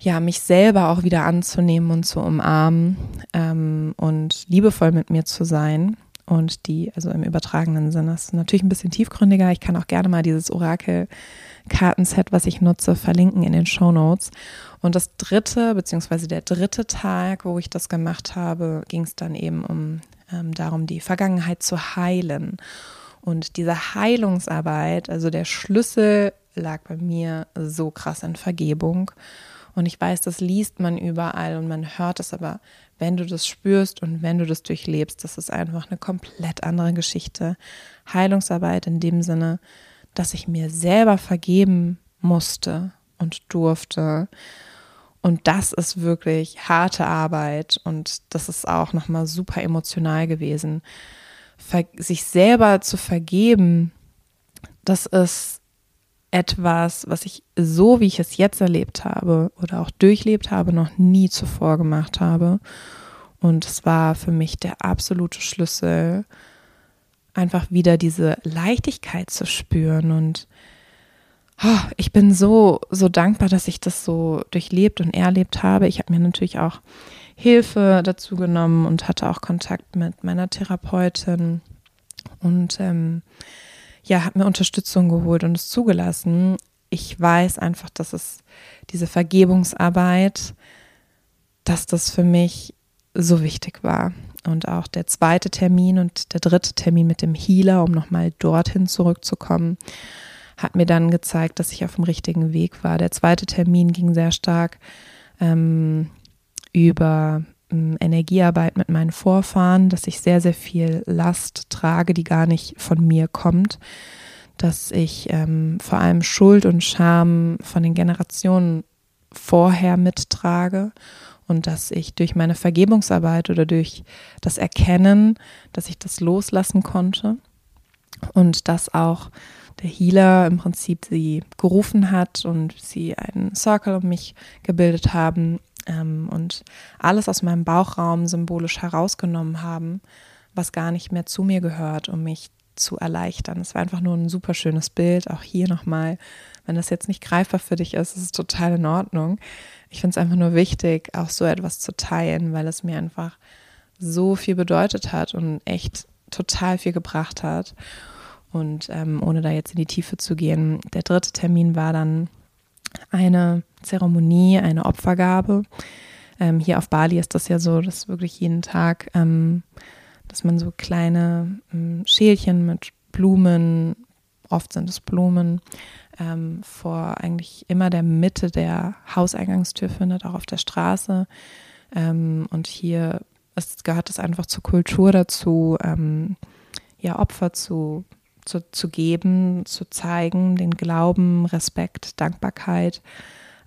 ja, mich selber auch wieder anzunehmen und zu umarmen ähm, und liebevoll mit mir zu sein. Und die, also im übertragenen Sinne, ist natürlich ein bisschen tiefgründiger. Ich kann auch gerne mal dieses Orakel-Kartenset, was ich nutze, verlinken in den Show Notes. Und das dritte, beziehungsweise der dritte Tag, wo ich das gemacht habe, ging es dann eben um ähm, darum, die Vergangenheit zu heilen. Und diese Heilungsarbeit, also der Schlüssel lag bei mir so krass in Vergebung. Und ich weiß, das liest man überall und man hört es, aber wenn du das spürst und wenn du das durchlebst, das ist einfach eine komplett andere Geschichte. Heilungsarbeit in dem Sinne, dass ich mir selber vergeben musste und durfte. Und das ist wirklich harte Arbeit und das ist auch nochmal super emotional gewesen. Ver sich selber zu vergeben, das ist etwas, was ich so, wie ich es jetzt erlebt habe oder auch durchlebt habe, noch nie zuvor gemacht habe. Und es war für mich der absolute Schlüssel, einfach wieder diese Leichtigkeit zu spüren. Und oh, ich bin so, so dankbar, dass ich das so durchlebt und erlebt habe. Ich habe mir natürlich auch Hilfe dazu genommen und hatte auch Kontakt mit meiner Therapeutin. Und ähm, ja, habe mir Unterstützung geholt und es zugelassen. Ich weiß einfach, dass es diese Vergebungsarbeit, dass das für mich so wichtig war. Und auch der zweite Termin und der dritte Termin mit dem Healer, um nochmal dorthin zurückzukommen, hat mir dann gezeigt, dass ich auf dem richtigen Weg war. Der zweite Termin ging sehr stark ähm, über Energiearbeit mit meinen Vorfahren, dass ich sehr, sehr viel Last trage, die gar nicht von mir kommt, dass ich ähm, vor allem Schuld und Scham von den Generationen vorher mittrage und dass ich durch meine Vergebungsarbeit oder durch das Erkennen, dass ich das loslassen konnte und dass auch der Healer im Prinzip sie gerufen hat und sie einen Circle um mich gebildet haben, ähm, und alles aus meinem Bauchraum symbolisch herausgenommen haben, was gar nicht mehr zu mir gehört, um mich zu erleichtern. Es war einfach nur ein super schönes Bild. Auch hier nochmal, wenn das jetzt nicht greifbar für dich ist, ist es total in Ordnung. Ich finde es einfach nur wichtig, auch so etwas zu teilen, weil es mir einfach so viel bedeutet hat und echt total viel gebracht hat. Und ähm, ohne da jetzt in die Tiefe zu gehen, der dritte Termin war dann eine Zeremonie, eine Opfergabe. Ähm, hier auf Bali ist das ja so, dass wirklich jeden Tag, ähm, dass man so kleine ähm, Schälchen mit Blumen, oft sind es Blumen, ähm, vor eigentlich immer der Mitte der Hauseingangstür findet, auch auf der Straße. Ähm, und hier ist, gehört es einfach zur Kultur dazu, ähm, ja, Opfer zu zu, zu geben, zu zeigen, den Glauben, Respekt, Dankbarkeit.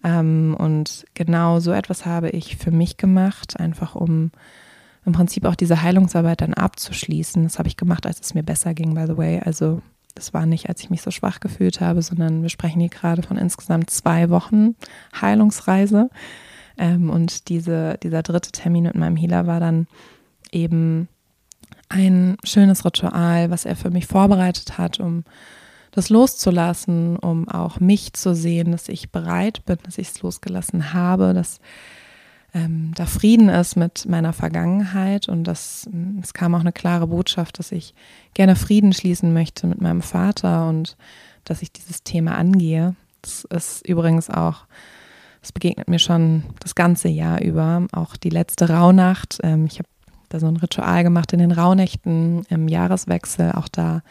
Ähm, und genau so etwas habe ich für mich gemacht, einfach um im Prinzip auch diese Heilungsarbeit dann abzuschließen. Das habe ich gemacht, als es mir besser ging, by the way. Also das war nicht, als ich mich so schwach gefühlt habe, sondern wir sprechen hier gerade von insgesamt zwei Wochen Heilungsreise. Ähm, und diese, dieser dritte Termin mit meinem Healer war dann eben ein schönes Ritual, was er für mich vorbereitet hat, um das loszulassen, um auch mich zu sehen, dass ich bereit bin, dass ich es losgelassen habe, dass ähm, da Frieden ist mit meiner Vergangenheit und dass mm, es kam auch eine klare Botschaft, dass ich gerne Frieden schließen möchte mit meinem Vater und dass ich dieses Thema angehe. Das ist übrigens auch, es begegnet mir schon das ganze Jahr über, auch die letzte Rauhnacht. Ähm, ich habe da so ein Ritual gemacht in den Rauhnächten im Jahreswechsel. Auch da,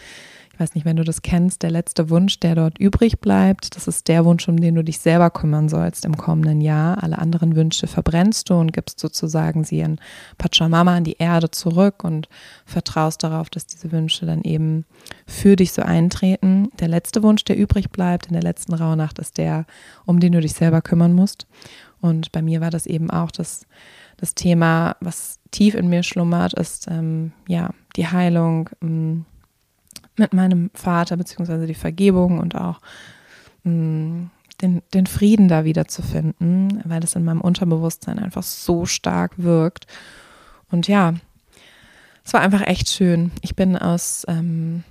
ich weiß nicht, wenn du das kennst, der letzte Wunsch, der dort übrig bleibt, das ist der Wunsch, um den du dich selber kümmern sollst im kommenden Jahr. Alle anderen Wünsche verbrennst du und gibst sozusagen sie in Pachamama, in die Erde zurück und vertraust darauf, dass diese Wünsche dann eben für dich so eintreten. Der letzte Wunsch, der übrig bleibt in der letzten Rauhnacht, ist der, um den du dich selber kümmern musst. Und bei mir war das eben auch, dass das Thema, was tief in mir schlummert, ist ähm, ja die Heilung ähm, mit meinem Vater, beziehungsweise die Vergebung und auch ähm, den, den Frieden da wieder zu finden, weil das in meinem Unterbewusstsein einfach so stark wirkt. Und ja, es war einfach echt schön. Ich bin aus, ähm,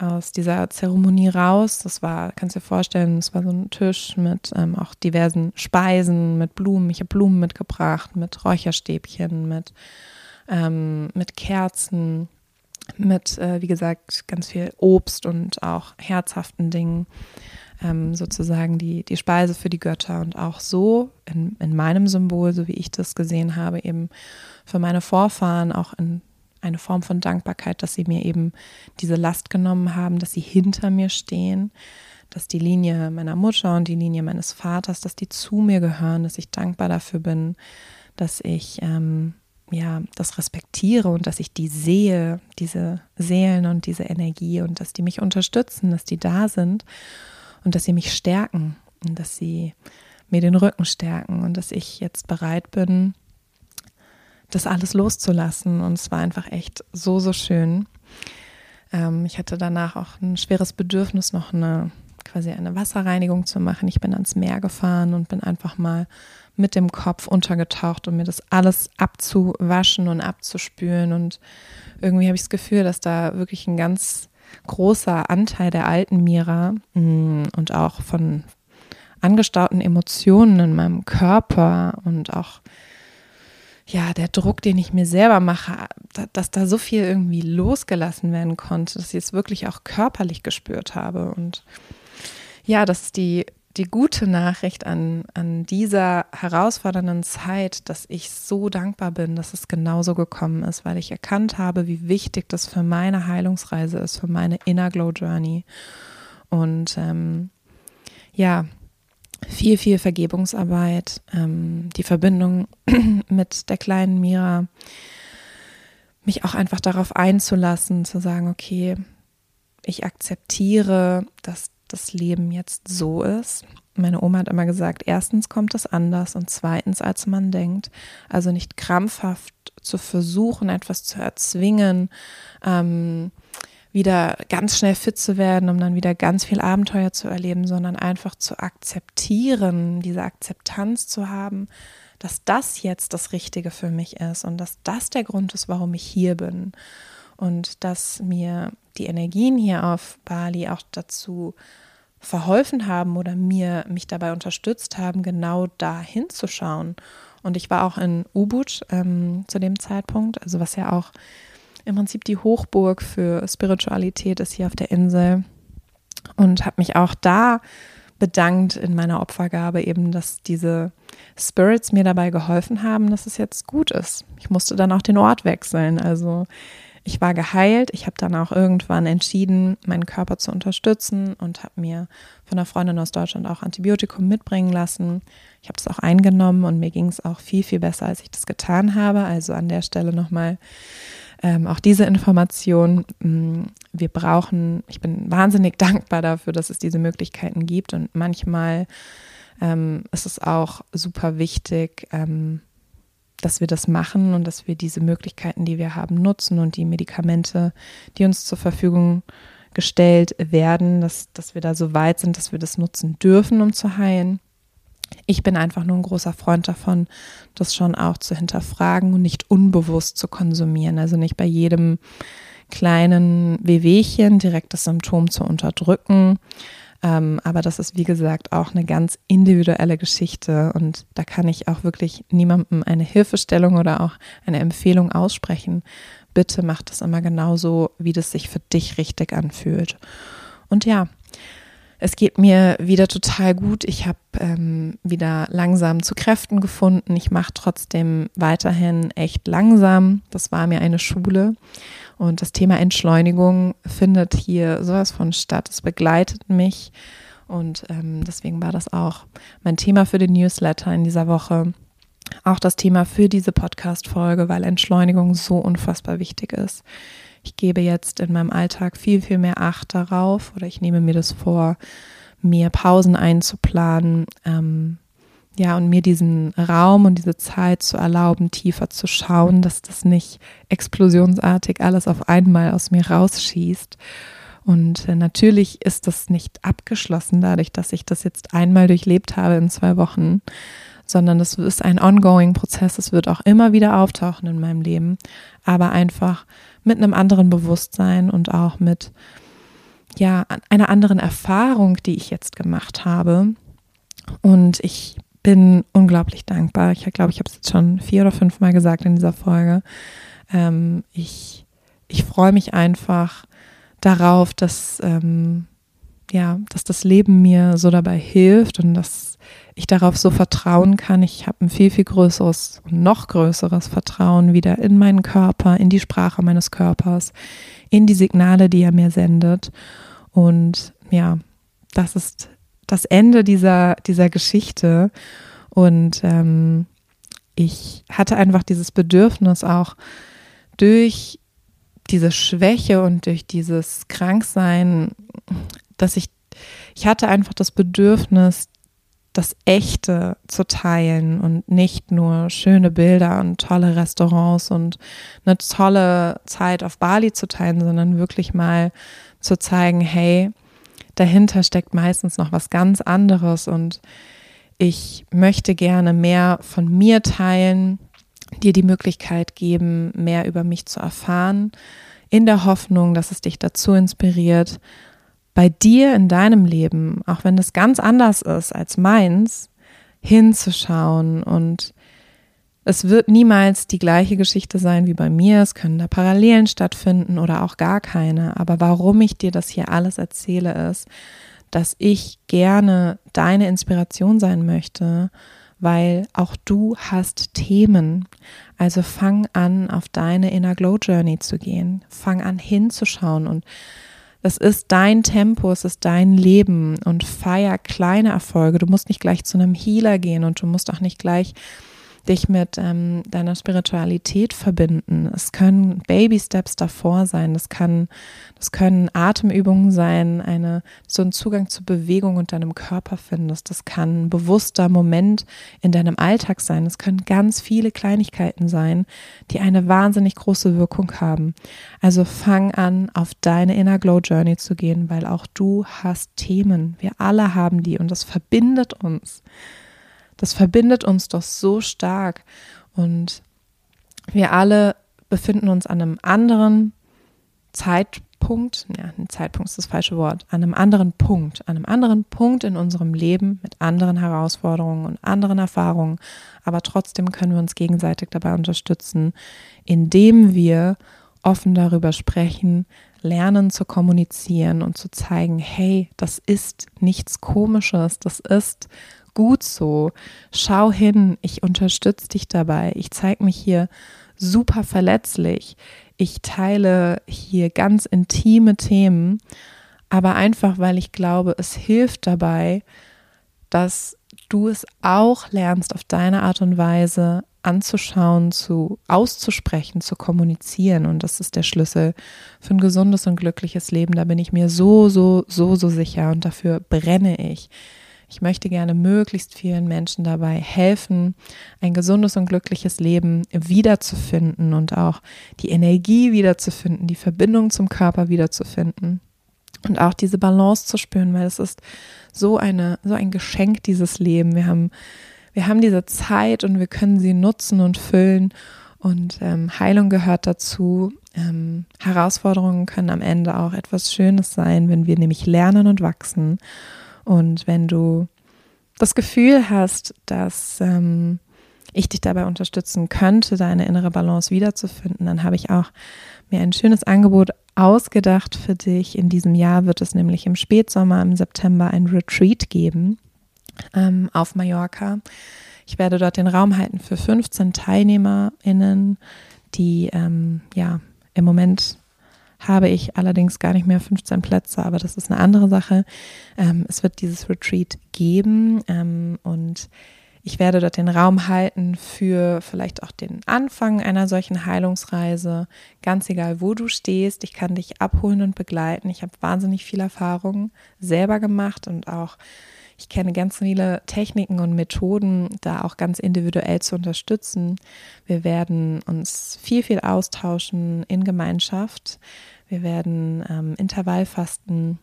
aus dieser Zeremonie raus. Das war, kannst du dir vorstellen, es war so ein Tisch mit ähm, auch diversen Speisen, mit Blumen. Ich habe Blumen mitgebracht, mit Räucherstäbchen, mit, ähm, mit Kerzen, mit, äh, wie gesagt, ganz viel Obst und auch herzhaften Dingen ähm, sozusagen die, die Speise für die Götter und auch so in, in meinem Symbol, so wie ich das gesehen habe, eben für meine Vorfahren auch in eine Form von Dankbarkeit, dass sie mir eben diese Last genommen haben, dass sie hinter mir stehen, dass die Linie meiner Mutter und die Linie meines Vaters, dass die zu mir gehören, dass ich dankbar dafür bin, dass ich ähm, ja das respektiere und dass ich die sehe, diese Seelen und diese Energie und dass die mich unterstützen, dass die da sind und dass sie mich stärken und dass sie mir den Rücken stärken und dass ich jetzt bereit bin, das alles loszulassen. Und es war einfach echt so, so schön. Ähm, ich hatte danach auch ein schweres Bedürfnis, noch eine quasi eine Wasserreinigung zu machen. Ich bin ans Meer gefahren und bin einfach mal mit dem Kopf untergetaucht, um mir das alles abzuwaschen und abzuspülen. Und irgendwie habe ich das Gefühl, dass da wirklich ein ganz großer Anteil der alten Mira mm, und auch von angestauten Emotionen in meinem Körper und auch ja, der Druck, den ich mir selber mache, dass da so viel irgendwie losgelassen werden konnte, dass ich es wirklich auch körperlich gespürt habe. Und ja, das ist die, die gute Nachricht an, an dieser herausfordernden Zeit, dass ich so dankbar bin, dass es genauso gekommen ist, weil ich erkannt habe, wie wichtig das für meine Heilungsreise ist, für meine Inner Glow Journey. Und ähm, ja, viel, viel Vergebungsarbeit, ähm, die Verbindung mit der kleinen Mira, mich auch einfach darauf einzulassen, zu sagen, okay, ich akzeptiere, dass das Leben jetzt so ist. Meine Oma hat immer gesagt, erstens kommt es anders und zweitens, als man denkt. Also nicht krampfhaft zu versuchen, etwas zu erzwingen, ähm, wieder ganz schnell fit zu werden, um dann wieder ganz viel Abenteuer zu erleben, sondern einfach zu akzeptieren, diese Akzeptanz zu haben, dass das jetzt das Richtige für mich ist und dass das der Grund ist, warum ich hier bin. Und dass mir die Energien hier auf Bali auch dazu verholfen haben oder mir mich dabei unterstützt haben, genau da hinzuschauen. Und ich war auch in Ubud ähm, zu dem Zeitpunkt, also was ja auch im Prinzip die Hochburg für Spiritualität ist hier auf der Insel und habe mich auch da bedankt in meiner Opfergabe eben, dass diese Spirits mir dabei geholfen haben, dass es jetzt gut ist. Ich musste dann auch den Ort wechseln. Also ich war geheilt. Ich habe dann auch irgendwann entschieden, meinen Körper zu unterstützen und habe mir von einer Freundin aus Deutschland auch Antibiotikum mitbringen lassen. Ich habe das auch eingenommen und mir ging es auch viel, viel besser, als ich das getan habe. Also an der Stelle nochmal ähm, auch diese Information. Mm, wir brauchen, ich bin wahnsinnig dankbar dafür, dass es diese Möglichkeiten gibt und manchmal ähm, ist es auch super wichtig, ähm, dass wir das machen und dass wir diese Möglichkeiten, die wir haben, nutzen und die Medikamente, die uns zur Verfügung gestellt werden, dass, dass wir da so weit sind, dass wir das nutzen dürfen, um zu heilen. Ich bin einfach nur ein großer Freund davon, das schon auch zu hinterfragen und nicht unbewusst zu konsumieren. Also nicht bei jedem kleinen Wehwehchen direkt das Symptom zu unterdrücken. Ähm, aber das ist, wie gesagt, auch eine ganz individuelle Geschichte und da kann ich auch wirklich niemandem eine Hilfestellung oder auch eine Empfehlung aussprechen. Bitte mach das immer genauso, wie das sich für dich richtig anfühlt. Und ja, es geht mir wieder total gut. Ich habe ähm, wieder langsam zu Kräften gefunden. Ich mache trotzdem weiterhin echt langsam. Das war mir eine Schule. Und das Thema Entschleunigung findet hier sowas von statt. Es begleitet mich. Und ähm, deswegen war das auch mein Thema für den Newsletter in dieser Woche. Auch das Thema für diese Podcast-Folge, weil Entschleunigung so unfassbar wichtig ist ich gebe jetzt in meinem Alltag viel, viel mehr Acht darauf oder ich nehme mir das vor, mir Pausen einzuplanen, ähm, ja, und mir diesen Raum und diese Zeit zu erlauben, tiefer zu schauen, dass das nicht explosionsartig alles auf einmal aus mir rausschießt. Und äh, natürlich ist das nicht abgeschlossen dadurch, dass ich das jetzt einmal durchlebt habe in zwei Wochen, sondern das ist ein ongoing Prozess. Es wird auch immer wieder auftauchen in meinem Leben, aber einfach mit einem anderen Bewusstsein und auch mit ja, einer anderen Erfahrung, die ich jetzt gemacht habe. Und ich bin unglaublich dankbar. Ich glaube, ich habe es jetzt schon vier oder fünf Mal gesagt in dieser Folge. Ähm, ich ich freue mich einfach darauf, dass, ähm, ja, dass das Leben mir so dabei hilft und dass ich darauf so vertrauen kann. Ich habe ein viel, viel größeres noch größeres Vertrauen wieder in meinen Körper, in die Sprache meines Körpers, in die Signale, die er mir sendet. Und ja, das ist das Ende dieser, dieser Geschichte. Und ähm, ich hatte einfach dieses Bedürfnis auch durch diese Schwäche und durch dieses Kranksein, dass ich, ich hatte einfach das Bedürfnis, das Echte zu teilen und nicht nur schöne Bilder und tolle Restaurants und eine tolle Zeit auf Bali zu teilen, sondern wirklich mal zu zeigen, hey, dahinter steckt meistens noch was ganz anderes und ich möchte gerne mehr von mir teilen, dir die Möglichkeit geben, mehr über mich zu erfahren, in der Hoffnung, dass es dich dazu inspiriert, bei dir in deinem Leben, auch wenn es ganz anders ist als meins, hinzuschauen und es wird niemals die gleiche Geschichte sein wie bei mir. Es können da Parallelen stattfinden oder auch gar keine. Aber warum ich dir das hier alles erzähle, ist, dass ich gerne deine Inspiration sein möchte, weil auch du hast Themen. Also fang an, auf deine Inner Glow Journey zu gehen. Fang an, hinzuschauen und es ist dein Tempo, es ist dein Leben und feier kleine Erfolge. Du musst nicht gleich zu einem Healer gehen und du musst auch nicht gleich dich mit ähm, deiner Spiritualität verbinden. Es können Baby Steps davor sein. Das kann, das können Atemübungen sein, eine, so einen Zugang zur Bewegung und deinem Körper findest. Das kann ein bewusster Moment in deinem Alltag sein. Es können ganz viele Kleinigkeiten sein, die eine wahnsinnig große Wirkung haben. Also fang an, auf deine Inner Glow Journey zu gehen, weil auch du hast Themen. Wir alle haben die und das verbindet uns. Das verbindet uns doch so stark. Und wir alle befinden uns an einem anderen Zeitpunkt, ja, ein Zeitpunkt ist das falsche Wort, an einem anderen Punkt, an einem anderen Punkt in unserem Leben mit anderen Herausforderungen und anderen Erfahrungen. Aber trotzdem können wir uns gegenseitig dabei unterstützen, indem wir offen darüber sprechen, lernen zu kommunizieren und zu zeigen, hey, das ist nichts Komisches, das ist gut so. Schau hin, ich unterstütze dich dabei. Ich zeige mich hier super verletzlich. Ich teile hier ganz intime Themen, aber einfach, weil ich glaube, es hilft dabei, dass du es auch lernst, auf deine Art und Weise anzuschauen, zu auszusprechen, zu kommunizieren. Und das ist der Schlüssel für ein gesundes und glückliches Leben. Da bin ich mir so, so, so, so sicher und dafür brenne ich. Ich möchte gerne möglichst vielen Menschen dabei helfen, ein gesundes und glückliches Leben wiederzufinden und auch die Energie wiederzufinden, die Verbindung zum Körper wiederzufinden und auch diese Balance zu spüren, weil es ist so eine so ein Geschenk dieses Leben. Wir haben wir haben diese Zeit und wir können sie nutzen und füllen und ähm, Heilung gehört dazu. Ähm, Herausforderungen können am Ende auch etwas Schönes sein, wenn wir nämlich lernen und wachsen und wenn du das Gefühl hast, dass ähm, ich dich dabei unterstützen könnte, deine innere Balance wiederzufinden, dann habe ich auch mir ein schönes Angebot ausgedacht für dich. In diesem Jahr wird es nämlich im Spätsommer, im September, ein Retreat geben ähm, auf Mallorca. Ich werde dort den Raum halten für 15 TeilnehmerInnen, die ähm, ja im Moment habe ich allerdings gar nicht mehr 15 Plätze, aber das ist eine andere Sache. Ähm, es wird dieses Retreat geben ähm, und ich werde dort den Raum halten für vielleicht auch den Anfang einer solchen Heilungsreise. Ganz egal, wo du stehst, ich kann dich abholen und begleiten. Ich habe wahnsinnig viel Erfahrung selber gemacht und auch Ich kenne ganz viele Techniken und Methoden, da auch ganz individuell zu unterstützen. Wir werden uns viel, viel austauschen in Gemeinschaft. Wir werden ähm, Intervallfasten.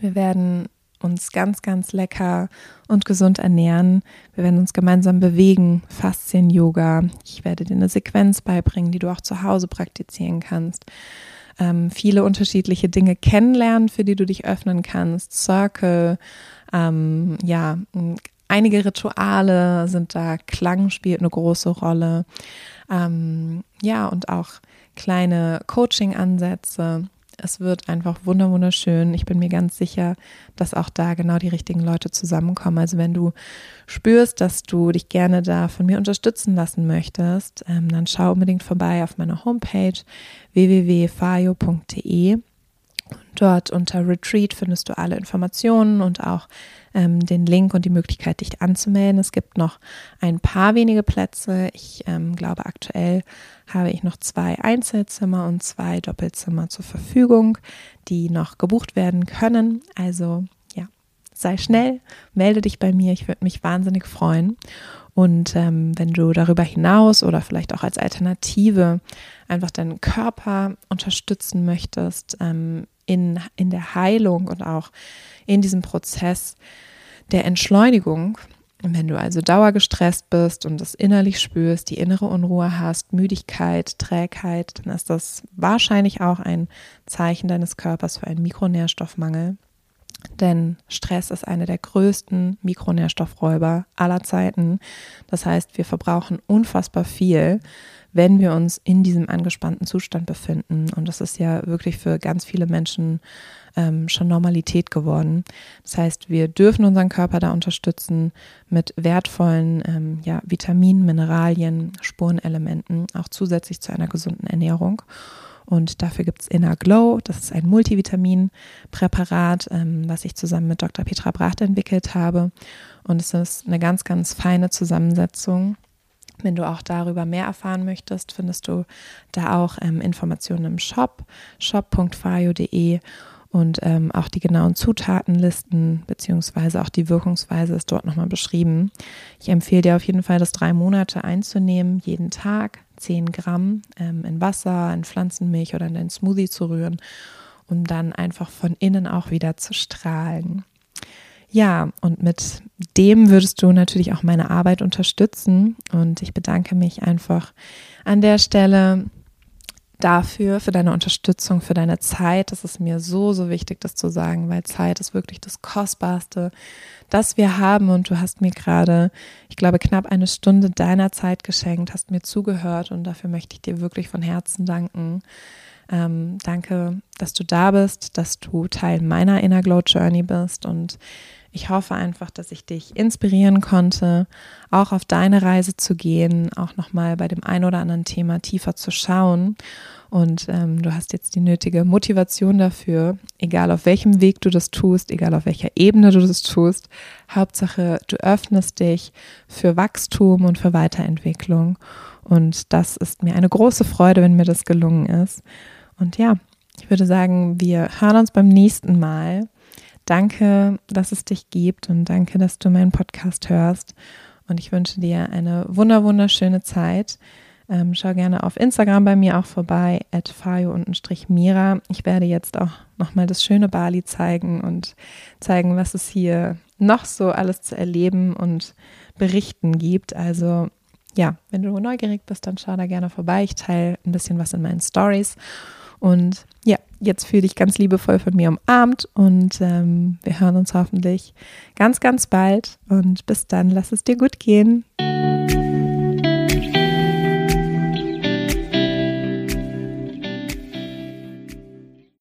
Wir werden uns ganz, ganz lecker und gesund ernähren. Wir werden uns gemeinsam bewegen, Faszien-Yoga. Ich werde dir eine Sequenz beibringen, die du auch zu Hause praktizieren kannst. Ähm, viele unterschiedliche Dinge kennenlernen, für die du dich öffnen kannst. Circle, ähm, ja, einige Rituale sind da. Klang spielt eine große Rolle. Ähm, ja, und auch kleine Coaching-Ansätze es wird einfach wunderschön. Ich bin mir ganz sicher, dass auch da genau die richtigen Leute zusammenkommen. Also wenn du spürst, dass du dich gerne da von mir unterstützen lassen möchtest, ähm, dann schau unbedingt vorbei auf meiner Homepage www.fayo.de. Dort unter Retreat findest du alle Informationen und auch ähm, den Link und die Möglichkeit, dich anzumelden. Es gibt noch ein paar wenige Plätze. Ich ähm, glaube, aktuell habe ich noch zwei Einzelzimmer und zwei Doppelzimmer zur Verfügung, die noch gebucht werden können. Also ja, sei schnell, melde dich bei mir. Ich würde mich wahnsinnig freuen. Und ähm, wenn du darüber hinaus oder vielleicht auch als Alternative einfach deinen Körper unterstützen möchtest ähm, in, in der Heilung und auch in diesem Prozess der Entschleunigung, wenn du also dauergestresst bist und das innerlich spürst, die innere Unruhe hast, Müdigkeit, Trägheit, dann ist das wahrscheinlich auch ein Zeichen deines Körpers für einen Mikronährstoffmangel. Denn Stress ist einer der größten Mikronährstoffräuber aller Zeiten. Das heißt, wir verbrauchen unfassbar viel, wenn wir uns in diesem angespannten Zustand befinden. Und das ist ja wirklich für ganz viele Menschen ähm, schon Normalität geworden. Das heißt, wir dürfen unseren Körper da unterstützen mit wertvollen ähm, ja, Vitaminen, Mineralien, Spurenelementen, auch zusätzlich zu einer gesunden Ernährung. Und dafür gibt es Inner Glow. Das ist ein Multivitaminpräparat, ähm, was ich zusammen mit Dr. Petra Bracht entwickelt habe. Und es ist eine ganz, ganz feine Zusammensetzung. Wenn du auch darüber mehr erfahren möchtest, findest du da auch ähm, Informationen im Shop, shop.fayo.de und ähm, auch die genauen Zutatenlisten beziehungsweise auch die Wirkungsweise ist dort nochmal beschrieben. Ich empfehle dir auf jeden Fall, das drei Monate einzunehmen, jeden Tag 10 Gramm ähm, in Wasser, in Pflanzenmilch oder in deinen Smoothie zu rühren, um dann einfach von innen auch wieder zu strahlen. Ja, und mit dem würdest du natürlich auch meine Arbeit unterstützen. Und ich bedanke mich einfach an der Stelle dafür, für deine Unterstützung, für deine Zeit. Das ist mir so, so wichtig, das zu sagen, weil Zeit ist wirklich das Kostbarste, das wir haben. Und du hast mir gerade, ich glaube, knapp eine Stunde deiner Zeit geschenkt, hast mir zugehört und dafür möchte ich dir wirklich von Herzen danken. Ähm, danke, dass du da bist, dass du Teil meiner Inner Glow Journey bist und ich hoffe einfach, dass ich dich inspirieren konnte, auch auf deine Reise zu gehen, auch nochmal bei dem ein oder anderen Thema tiefer zu schauen. Und ähm, du hast jetzt die nötige Motivation dafür, egal auf welchem Weg du das tust, egal auf welcher Ebene du das tust. Hauptsache, du öffnest dich für Wachstum und für Weiterentwicklung. Und das ist mir eine große Freude, wenn mir das gelungen ist. Und ja, ich würde sagen, wir hören uns beim nächsten Mal. Danke, dass es dich gibt und danke, dass du meinen Podcast hörst. Und ich wünsche dir eine wunder wunderschöne Zeit. Ähm, schau gerne auf Instagram bei mir auch vorbei, at fayo-mira. Ich werde jetzt auch nochmal das schöne Bali zeigen und zeigen, was es hier noch so alles zu erleben und berichten gibt. Also ja, wenn du neugierig bist, dann schau da gerne vorbei. Ich teile ein bisschen was in meinen Stories. Und ja, jetzt fühle dich ganz liebevoll von mir umarmt und ähm, wir hören uns hoffentlich ganz, ganz bald. Und bis dann, lass es dir gut gehen.